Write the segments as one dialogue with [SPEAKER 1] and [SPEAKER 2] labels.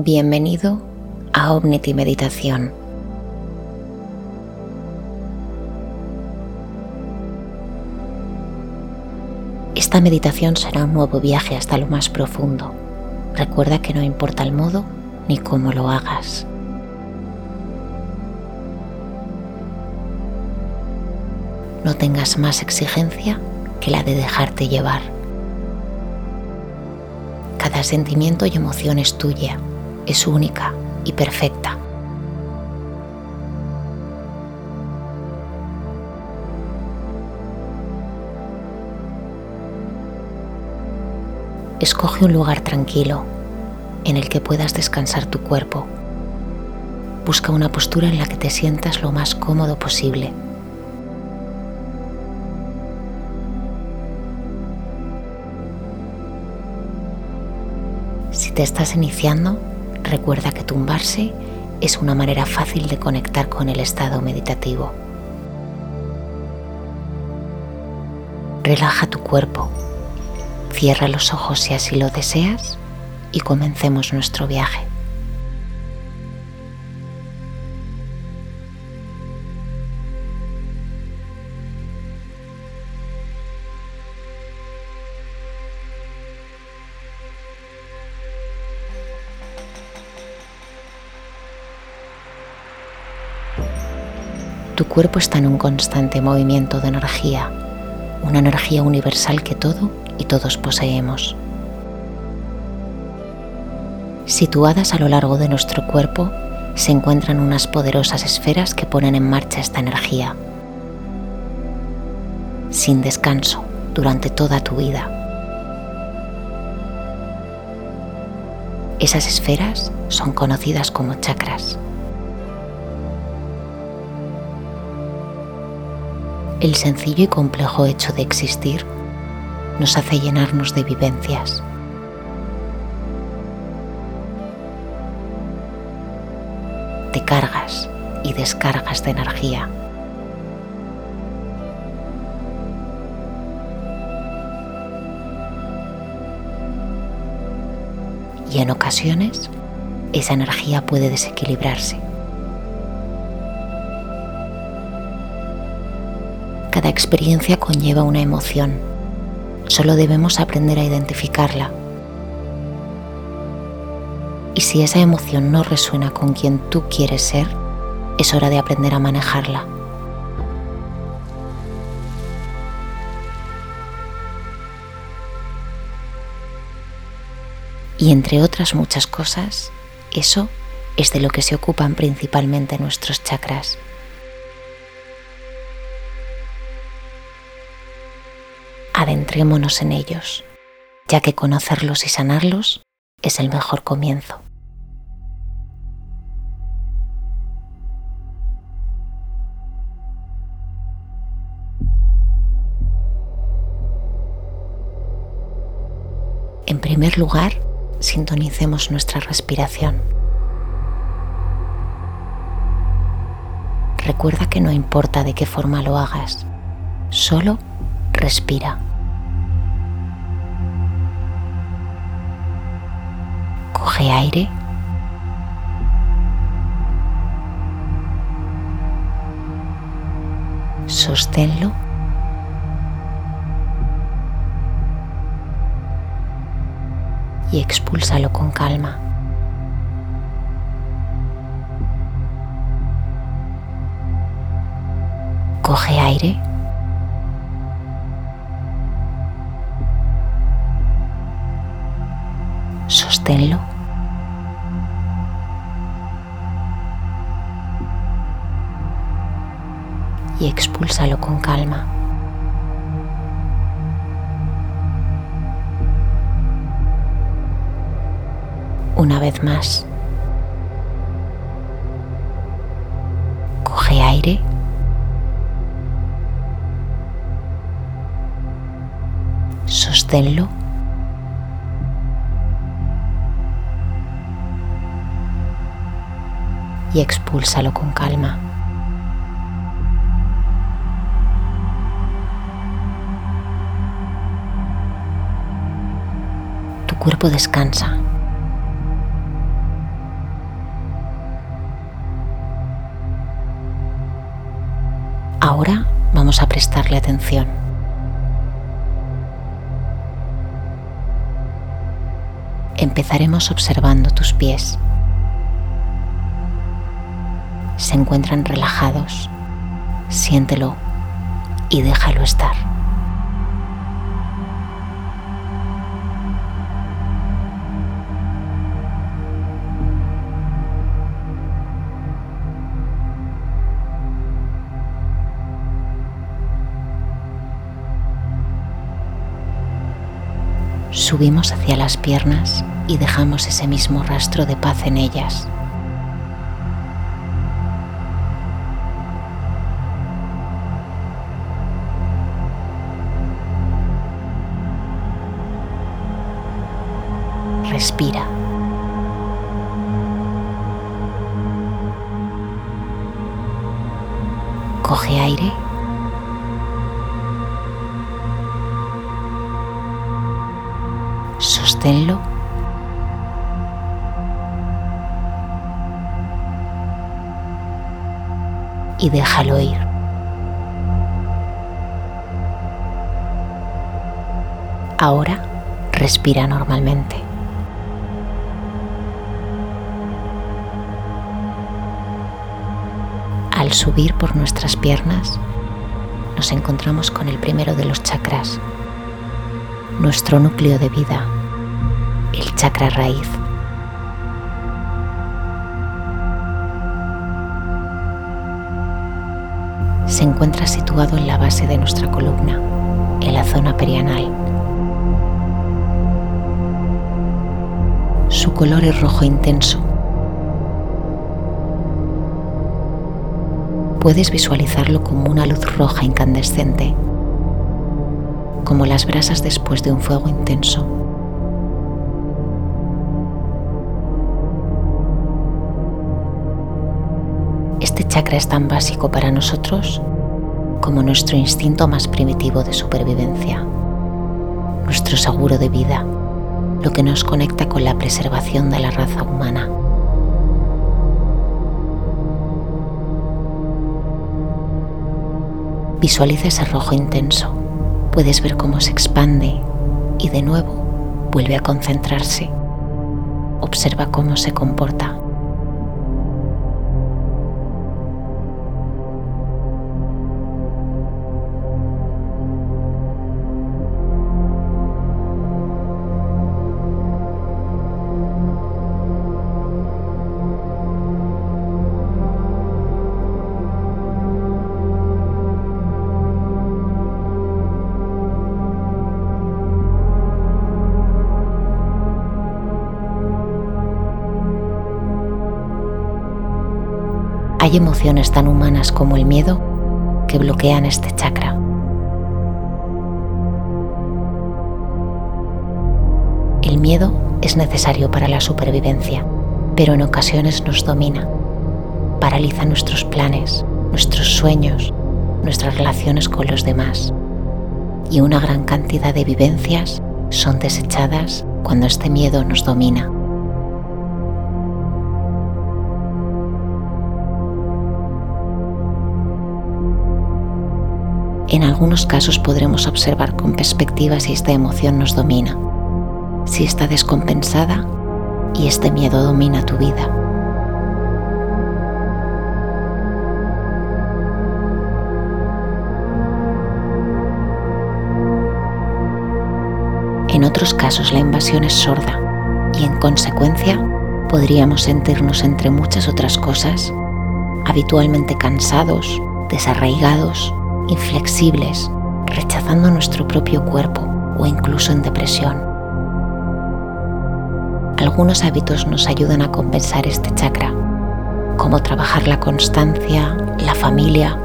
[SPEAKER 1] Bienvenido a Omnity Meditación. Esta meditación será un nuevo viaje hasta lo más profundo. Recuerda que no importa el modo ni cómo lo hagas. No tengas más exigencia que la de dejarte llevar. Cada sentimiento y emoción es tuya, es única y perfecta. Escoge un lugar tranquilo en el que puedas descansar tu cuerpo. Busca una postura en la que te sientas lo más cómodo posible. Si te estás iniciando, recuerda que tumbarse es una manera fácil de conectar con el estado meditativo. Relaja tu cuerpo Cierra los ojos si así lo deseas y comencemos nuestro viaje. Cuerpo está en un constante movimiento de energía, una energía universal que todo y todos poseemos. Situadas a lo largo de nuestro cuerpo se encuentran unas poderosas esferas que ponen en marcha esta energía, sin descanso, durante toda tu vida. Esas esferas son conocidas como chakras. El sencillo y complejo hecho de existir nos hace llenarnos de vivencias. Te cargas y descargas de energía. Y en ocasiones esa energía puede desequilibrarse. Cada experiencia conlleva una emoción Solo debemos aprender a identificarla. Y si esa emoción no resuena con quien tú quieres ser, es hora de aprender a manejarla. Y entre otras muchas cosas, eso es de lo que se ocupan principalmente nuestros chakras. En ellos, ya que conocerlos y sanarlos es el mejor comienzo. En primer lugar, sintonicemos nuestra respiración. Recuerda que no importa de qué forma lo hagas, solo respira. Coge aire. Sosténlo. Y expúlsalo con calma. Coge aire. Y expúlsalo con calma. Una vez más. Coge aire. Sosténlo. y expúlsalo con calma. Tu cuerpo descansa. Ahora vamos a prestarle atención. empezaremos observando tus pies. Se encuentran relajados. Siéntelo y déjalo estar. Subimos hacia las piernas y dejamos ese mismo rastro de paz en ellas. Respira. Coge aire sosténlo. Y déjalo ir. Ahora respira normalmente. Al subir por nuestras piernas, nos encontramos con el primero de los chakras, nuestro núcleo de vida, el chakra raíz. Se encuentra situado en la base de nuestra columna, en la zona perianal. Su color es rojo intenso. Puedes visualizarlo como una luz roja incandescente como las brasas después de un fuego intenso. Este chakra es tan básico para nosotros como nuestro instinto más primitivo de supervivencia, nuestro seguro de vida, lo que nos conecta con la preservación de la raza humana. Visualiza ese rojo intenso puedes ver cómo se expande y de nuevo vuelve a concentrarse. Observa cómo se comporta. Hay emociones tan humanas como el miedo que bloquean este chakra. El miedo es necesario para la supervivencia, pero en ocasiones nos domina. Paraliza nuestros planes, nuestros sueños, nuestras relaciones con los demás. Y una gran cantidad de vivencias son desechadas cuando este miedo nos domina. En algunos casos podremos observar con perspectiva si esta emoción nos domina, si está descompensada y este miedo domina tu vida. En otros casos la invasión es sorda y en consecuencia podríamos sentirnos entre muchas otras cosas habitualmente cansados, desarraigados inflexibles, rechazando nuestro propio cuerpo o incluso en depresión. Algunos hábitos nos ayudan a compensar este chakra, como trabajar la constancia, la familia,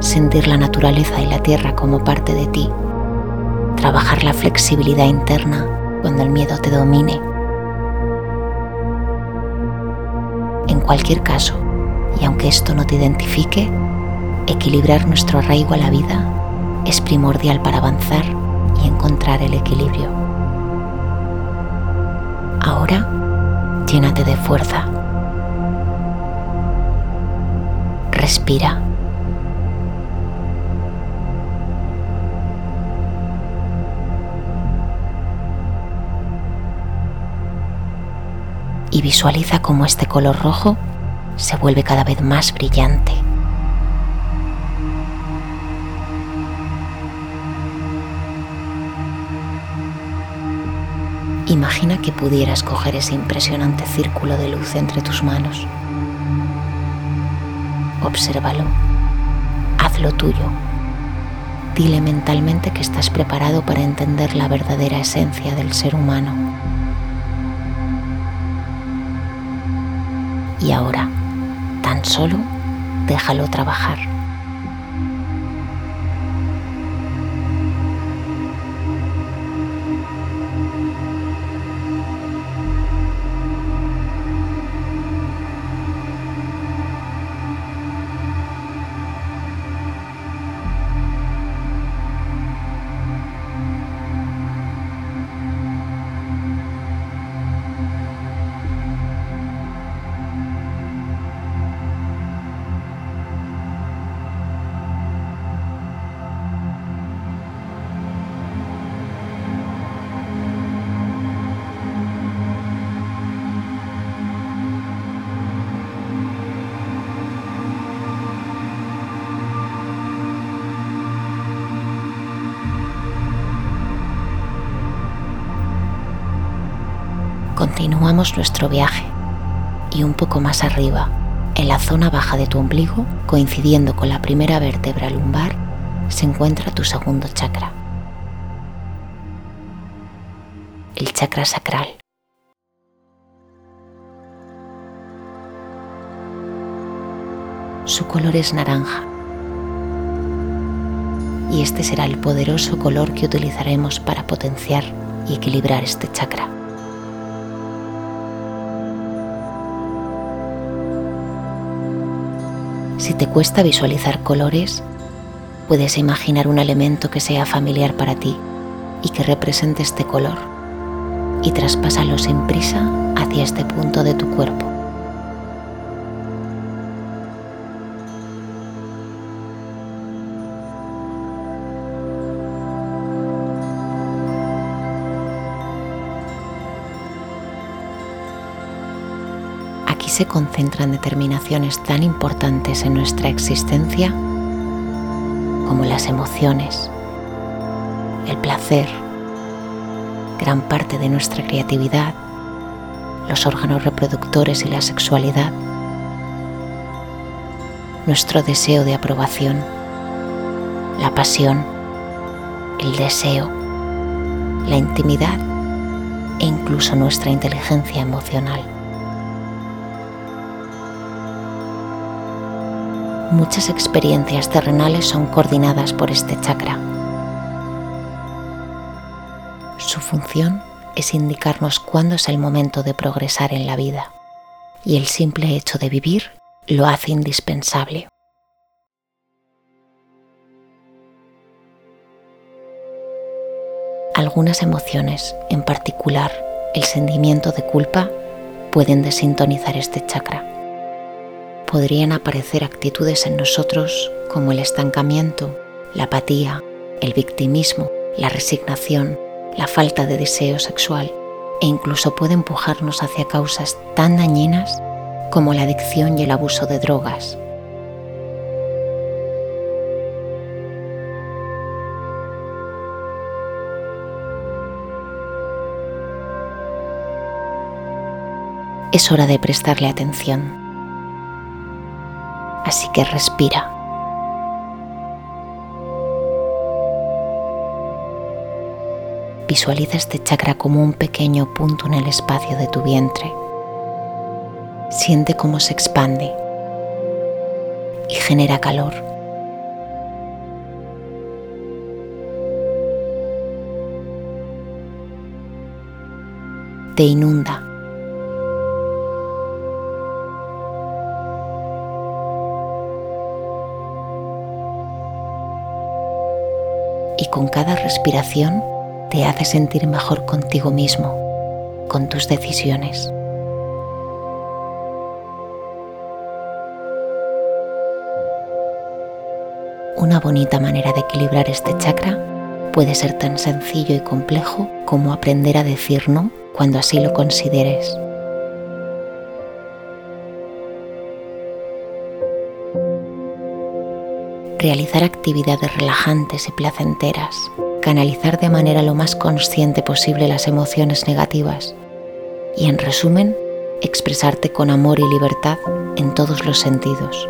[SPEAKER 1] sentir la naturaleza y la tierra como parte de ti, trabajar la flexibilidad interna cuando el miedo te domine. En cualquier caso, y aunque esto no te identifique, equilibrar nuestro arraigo a la vida es primordial para avanzar y encontrar el equilibrio. Ahora, llénate de fuerza. Respira. Y visualiza cómo este color rojo se vuelve cada vez más brillante. Imagina que pudieras coger ese impresionante círculo de luz entre tus manos. Obsérvalo, hazlo tuyo. Dile mentalmente que estás preparado para entender la verdadera esencia del ser humano. Y ahora, tan solo déjalo trabajar. Continuamos nuestro viaje y un poco más arriba, en la zona baja de tu ombligo, coincidiendo con la primera vértebra lumbar, se encuentra tu segundo chakra, el chakra sacral. Su color es naranja y este será el poderoso color que utilizaremos para potenciar y equilibrar este chakra. Si te cuesta visualizar colores, puedes imaginar un elemento que sea familiar para ti y que represente este color y traspásalo sin prisa hacia este punto de tu cuerpo. Se concentran determinaciones tan importantes en nuestra existencia como las emociones, el placer, gran parte de nuestra creatividad, los órganos reproductores y la sexualidad, nuestro deseo de aprobación, la pasión, el deseo, la intimidad e incluso nuestra inteligencia emocional. Muchas experiencias terrenales son coordinadas por este chakra. Su función es indicarnos cuándo es el momento de progresar en la vida y el simple hecho de vivir lo hace indispensable. Algunas emociones, en particular el sentimiento de culpa, pueden desintonizar este chakra podrían aparecer actitudes en nosotros como el estancamiento, la apatía, el victimismo, la resignación, la falta de deseo sexual e incluso puede empujarnos hacia causas tan dañinas como la adicción y el abuso de drogas. Es hora de prestarle atención así que respira. Visualiza este chakra como un pequeño punto en el espacio de tu vientre. Siente cómo se expande y genera calor. Te inunda y con cada respiración te hace sentir mejor contigo mismo, con tus decisiones. Una bonita manera de equilibrar este chakra puede ser tan sencillo y complejo como aprender a decir no cuando así lo consideres. Realizar actividades relajantes y placenteras, canalizar de manera lo más consciente posible las emociones negativas y, en resumen, expresarte con amor y libertad en todos los sentidos.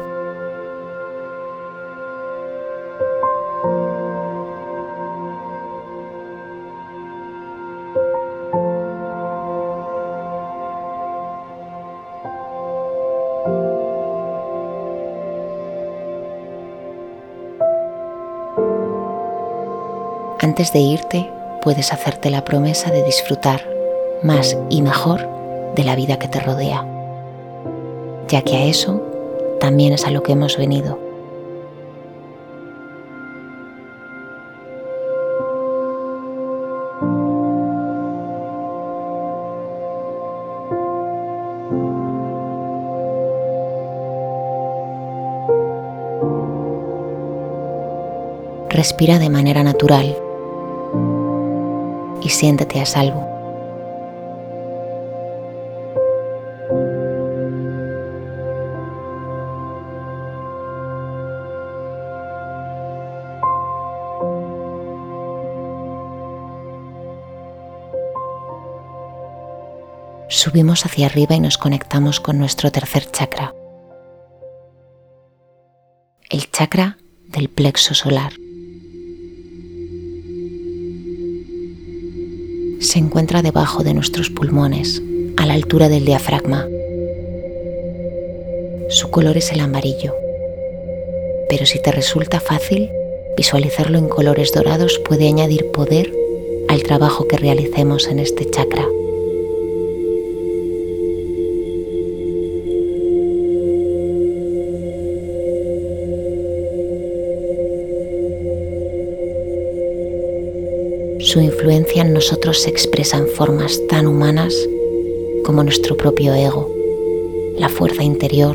[SPEAKER 1] Antes de irte, puedes hacerte la promesa de disfrutar más y mejor de la vida que te rodea, ya que a eso también es a lo que hemos venido. Respira de manera natural siéntete a salvo. Subimos hacia arriba y nos conectamos con nuestro tercer chakra, el chakra del plexo solar. Se encuentra debajo de nuestros pulmones, a la altura del diafragma. Su color es el amarillo, pero si te resulta fácil, visualizarlo en colores dorados puede añadir poder al trabajo que realicemos en este chakra. Su influencia en nosotros se expresa en formas tan humanas como nuestro propio ego, la fuerza interior,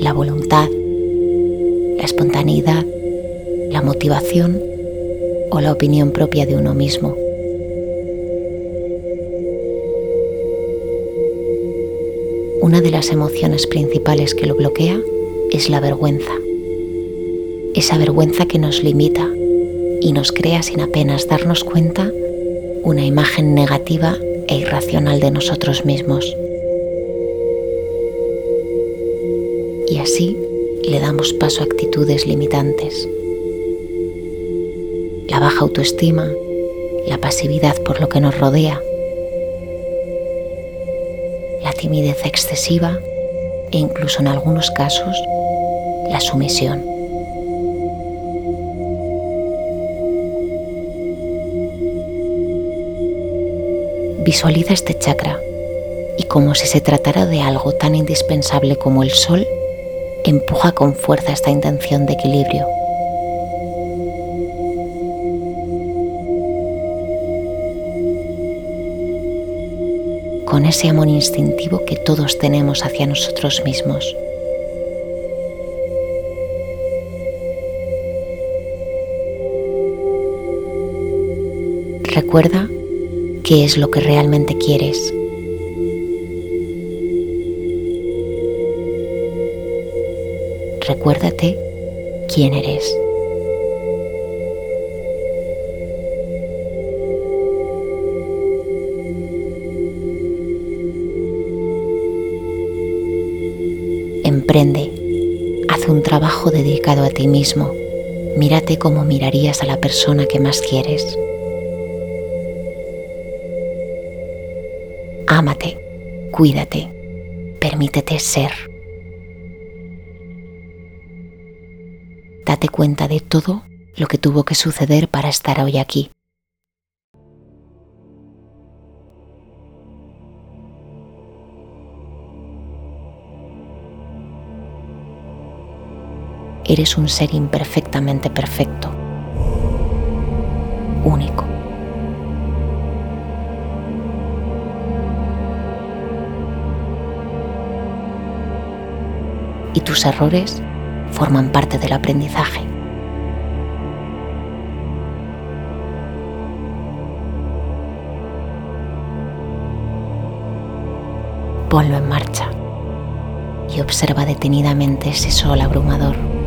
[SPEAKER 1] la voluntad, la espontaneidad, la motivación o la opinión propia de uno mismo. Una de las emociones principales que lo bloquea es la vergüenza. Esa vergüenza que nos limita y nos crea sin apenas darnos cuenta una imagen negativa e irracional de nosotros mismos. Y así le damos paso a actitudes limitantes. La baja autoestima, la pasividad por lo que nos rodea, la timidez excesiva e incluso en algunos casos la sumisión. Visualiza este chakra y como si se tratara de algo tan indispensable como el sol, empuja con fuerza esta intención de equilibrio. Con ese amor instintivo que todos tenemos hacia nosotros mismos. Recuerda qué es lo que realmente quieres. Recuérdate quién eres. Emprende, haz un trabajo dedicado a ti mismo. Mírate como mirarías a la persona que más quieres. Ámate, cuídate, permítete ser. Date cuenta de todo lo que tuvo que suceder para estar hoy aquí. Eres un ser imperfectamente perfecto, y tus errores forman parte del aprendizaje. Ponlo en marcha y observa detenidamente ese sol abrumador.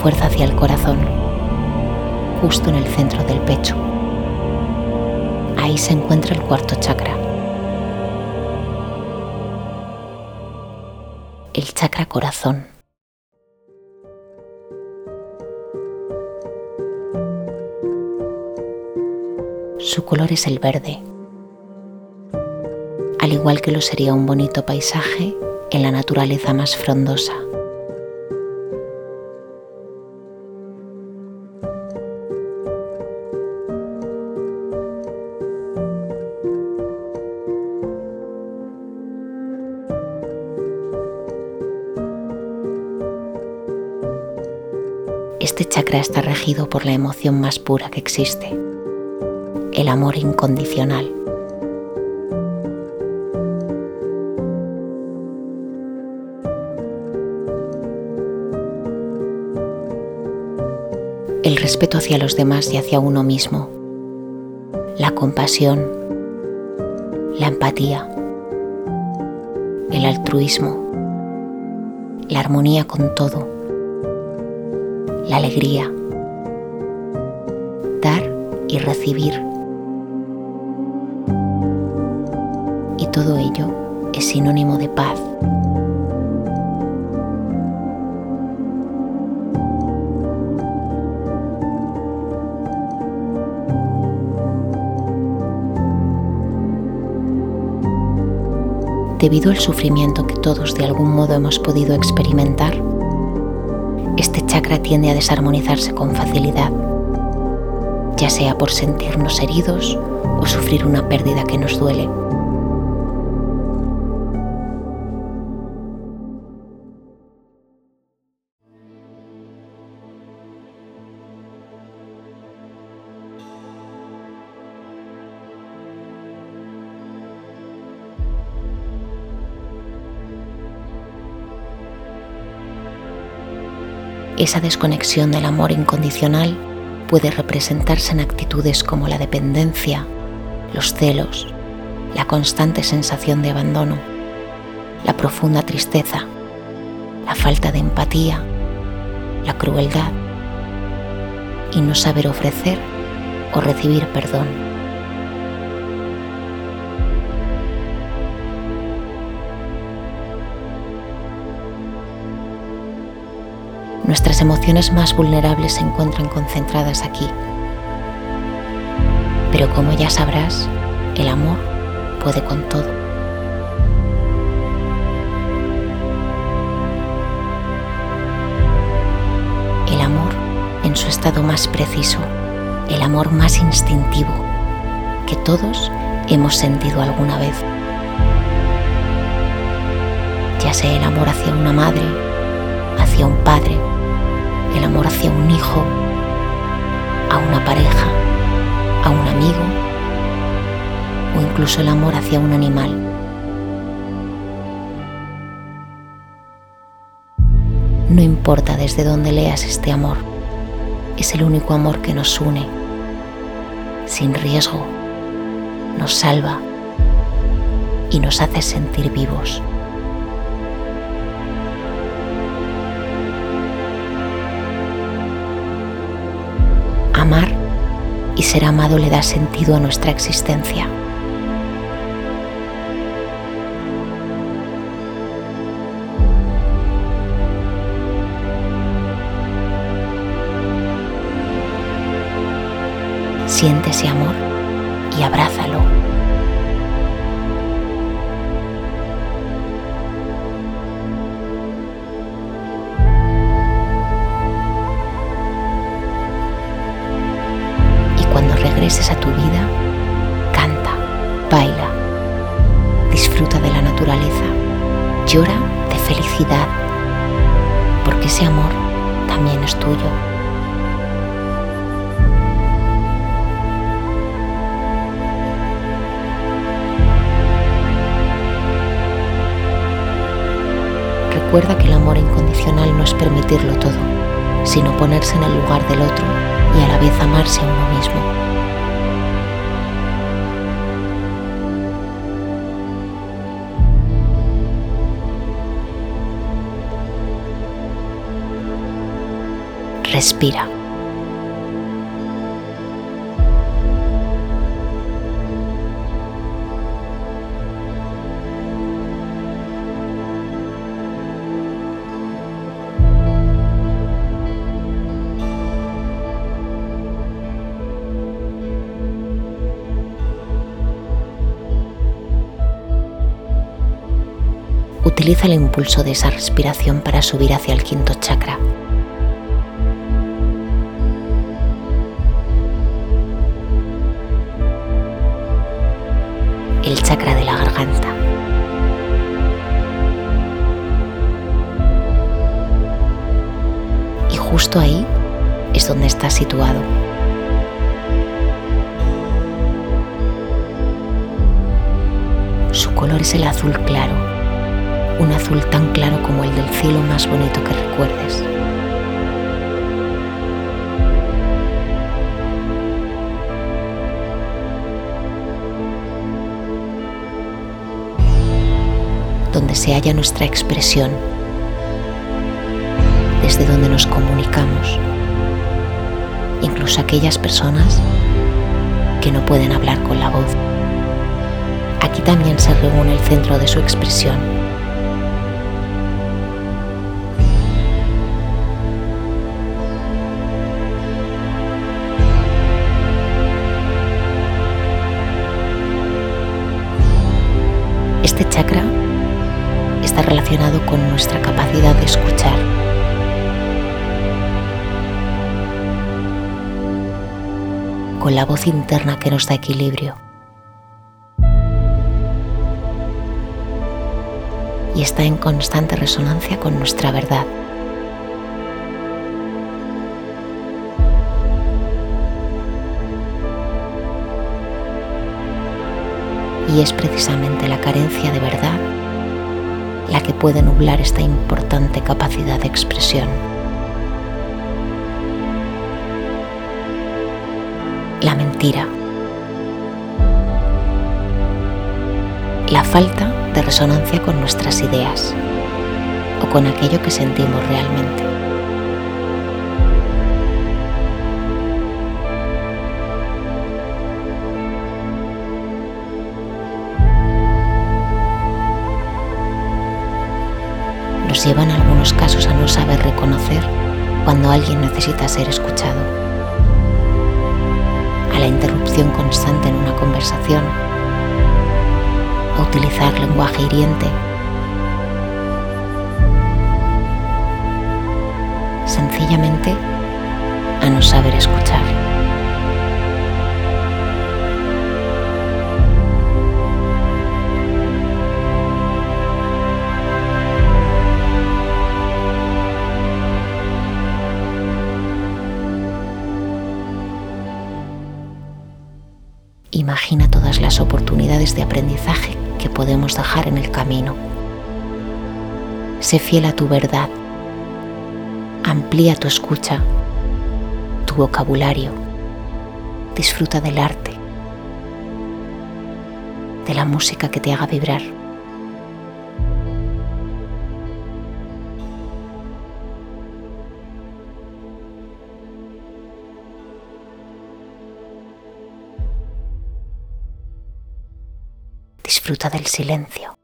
[SPEAKER 1] Fuerza hacia el corazón, justo en el centro del pecho. Ahí se encuentra el cuarto chakra. El chakra corazón. Su color es el verde, al igual que lo sería un bonito paisaje en la naturaleza más frondosa. Chakra está regido por la emoción más pura que existe, el amor incondicional. El respeto hacia los demás y hacia uno mismo, la compasión, la empatía, el altruismo, la armonía con todo la alegría, dar y recibir. Y todo ello es sinónimo de paz. Debido al sufrimiento que todos de algún modo hemos podido experimentar, chakra tiende a desarmonizarse con facilidad, ya sea por sentirnos heridos o sufrir una pérdida que nos duele. Esa desconexión del amor incondicional puede representarse en actitudes como la dependencia, los celos, la constante sensación de abandono, la profunda tristeza, la falta de empatía, la crueldad y no saber ofrecer o recibir perdón. Nuestras emociones más vulnerables se encuentran concentradas aquí. Pero como ya sabrás, el amor puede con todo. El amor en su estado más preciso, el amor más instintivo que todos hemos sentido alguna vez. Ya sea el amor hacia una madre, hacia un padre, el amor hacia un hijo, a una pareja, a un amigo o incluso el amor hacia un animal. No importa desde dónde leas este amor, es el único amor que nos une, sin riesgo, nos salva y nos hace sentir vivos. Y ser amado le da sentido a nuestra existencia. Siente ese amor y abrázalo. Regreses a tu vida, canta, baila, disfruta de la naturaleza, llora de felicidad, porque ese amor también es tuyo. Recuerda que el amor incondicional no es permitirlo todo, sino ponerse en el lugar del otro y a la vez amarse a uno mismo. Respira. Utiliza el impulso de esa respiración para subir hacia el quinto chakra. Justo ahí es donde está situado. Su color es el azul claro un azul tan claro como el del cielo más bonito que recuerdes. donde se halla nuestra expresión, desde donde nos comunicamos, incluso aquellas personas que no pueden hablar con la voz. Aquí también se reúne el centro de su expresión Este chakra está relacionado con nuestra capacidad de escuchar. La voz interna que nos da equilibrio. Y está en constante resonancia con nuestra verdad. Y es precisamente la carencia de verdad la que puede nublar esta importante capacidad de expresión. La mentira. La falta de resonancia con nuestras ideas o con aquello que sentimos realmente. nos lleva en algunos casos a no saber reconocer cuando alguien necesita ser escuchado, la interrupción constante en una conversación, a utilizar lenguaje hiriente, sencillamente a no saber escuchar. Camino. Sé fiel a tu verdad. Amplía tu escucha, tu vocabulario. Disfruta del arte, de la música que te haga vibrar. disfruta del silencio.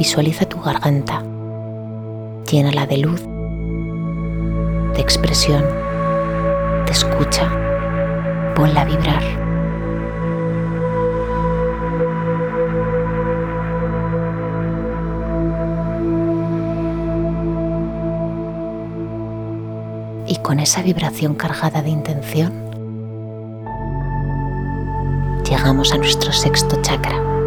[SPEAKER 1] Visualiza tu garganta, llénala de luz, de expresión, de escucha, ponla a vibrar. Y con esa vibración cargada de intención, llegamos a nuestro sexto chakra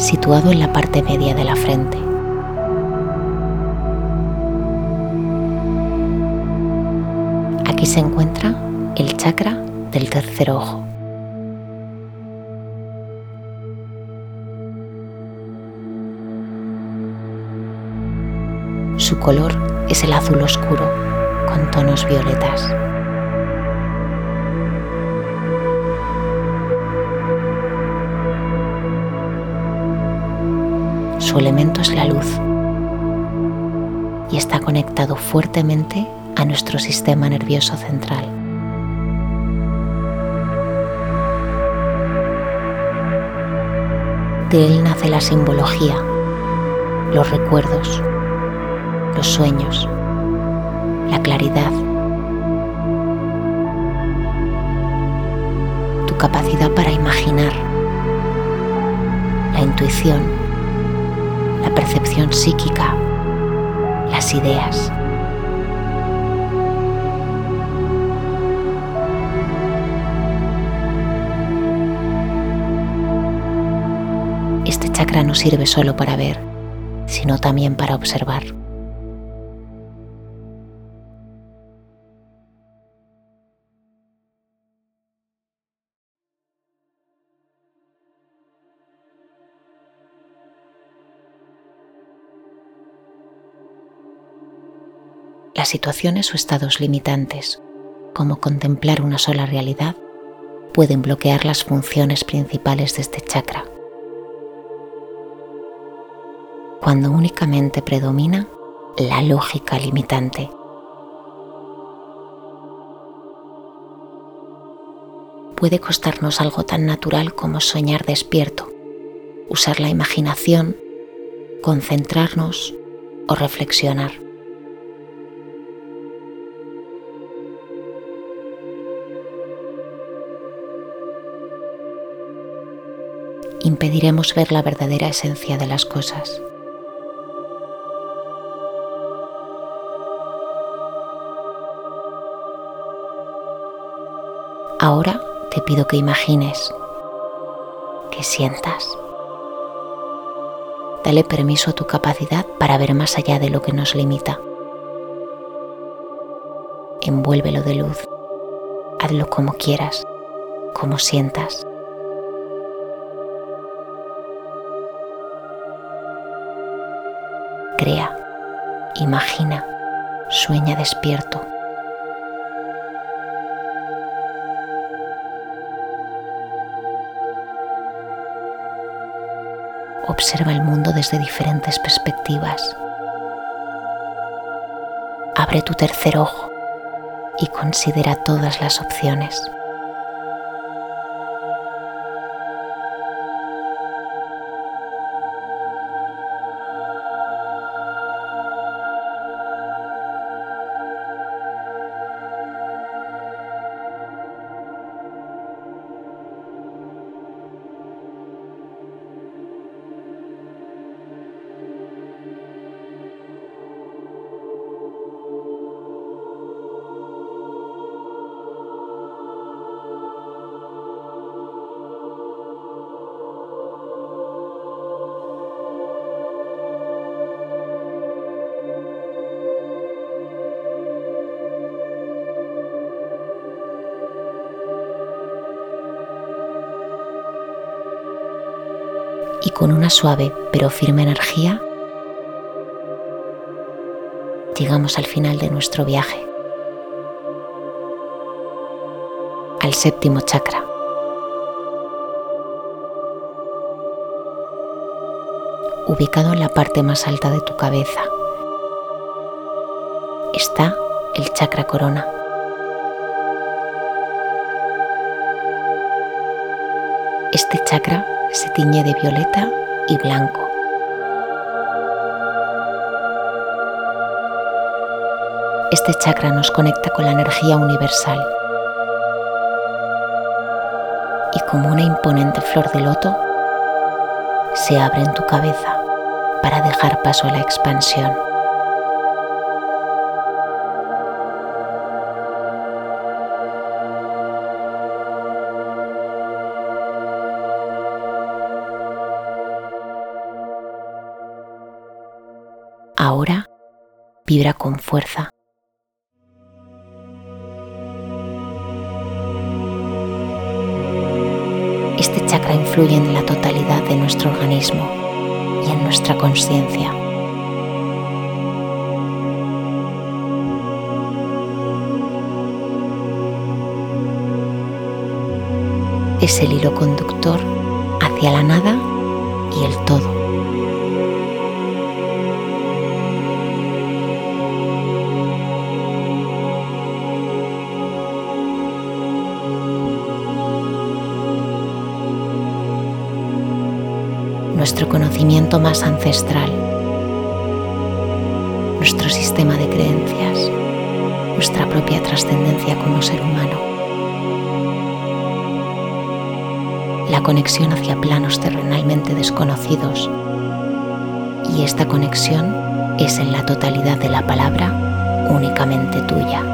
[SPEAKER 1] situado en la parte media de la frente. Aquí se encuentra el chakra del tercer ojo. Su color es el azul oscuro con tonos violetas. Su elemento es la luz. Y está conectado fuertemente a nuestro sistema nervioso central. De él nace la simbología, los recuerdos, los sueños, la claridad, tu capacidad para imaginar, la intuición la percepción psíquica, las ideas. Este chakra no sirve solo para ver, sino también para observar. Situaciones o estados limitantes, como contemplar una sola realidad, pueden bloquear las funciones principales de este chakra. Cuando únicamente predomina la lógica limitante. Puede costarnos algo tan natural como soñar despierto, usar la imaginación, concentrarnos o reflexionar. Impediremos ver la verdadera esencia de las cosas. Ahora te pido que imagines, que sientas. Dale permiso a tu capacidad para ver más allá de lo que nos limita. Envuélvelo de luz. Hazlo como quieras, como sientas. Crea, imagina, sueña despierto. Observa el mundo desde diferentes perspectivas. Abre tu tercer ojo y considera todas las opciones. Suave pero firme energía llegamos al final de nuestro viaje, al séptimo chakra. Ubicado en la parte más alta de tu cabeza está el chakra corona. Este chakra se tiñe de violeta y blanco. Este chakra nos conecta con la energía universal y como una imponente flor de loto, se abre en tu cabeza para dejar paso a la expansión. Fuerza. Este chakra influye en la totalidad de nuestro organismo y en nuestra conciencia. Es el hilo conductor hacia la nada y el todo. Nuestro conocimiento más ancestral, nuestro sistema de creencias, nuestra propia trascendencia como ser humano, la conexión hacia planos terrenalmente desconocidos y esta conexión es en la totalidad de la palabra únicamente tuya.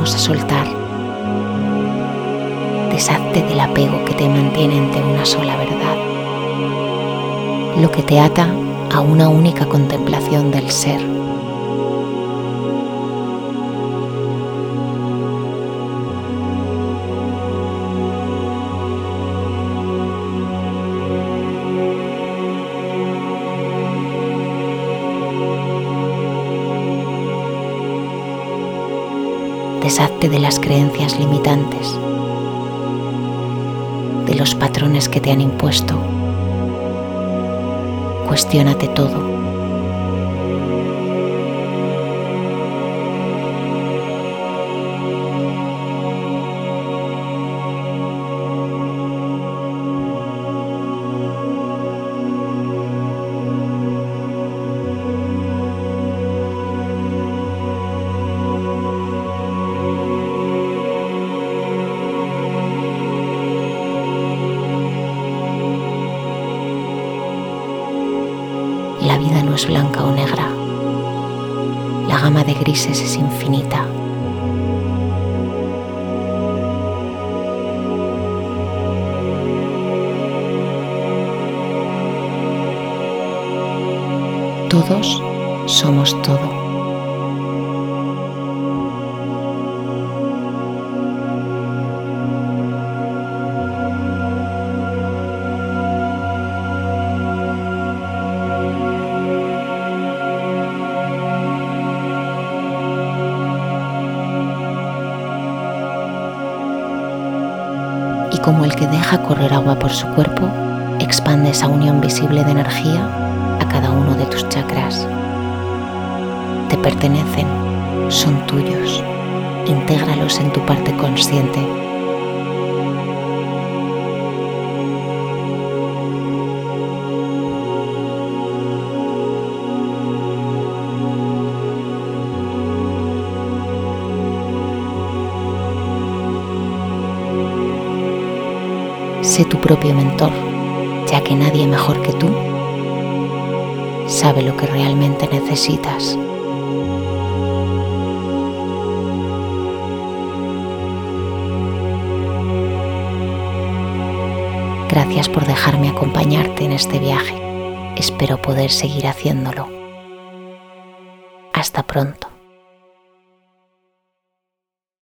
[SPEAKER 1] A soltar. Deshazte del apego que te mantiene ante una sola verdad, lo que te ata a una única contemplación del ser deshazte de las creencias limitantes, de los patrones que te han impuesto. Cuestiónate todo como el que deja correr agua por su cuerpo, expande esa unión visible de energía a cada uno de tus chakras. Te pertenecen, son tuyos. Intégralos en tu parte consciente Tu propio mentor, ya que nadie mejor que tú sabe lo que realmente necesitas. Gracias por dejarme acompañarte en este viaje. Espero poder seguir haciéndolo. Hasta pronto.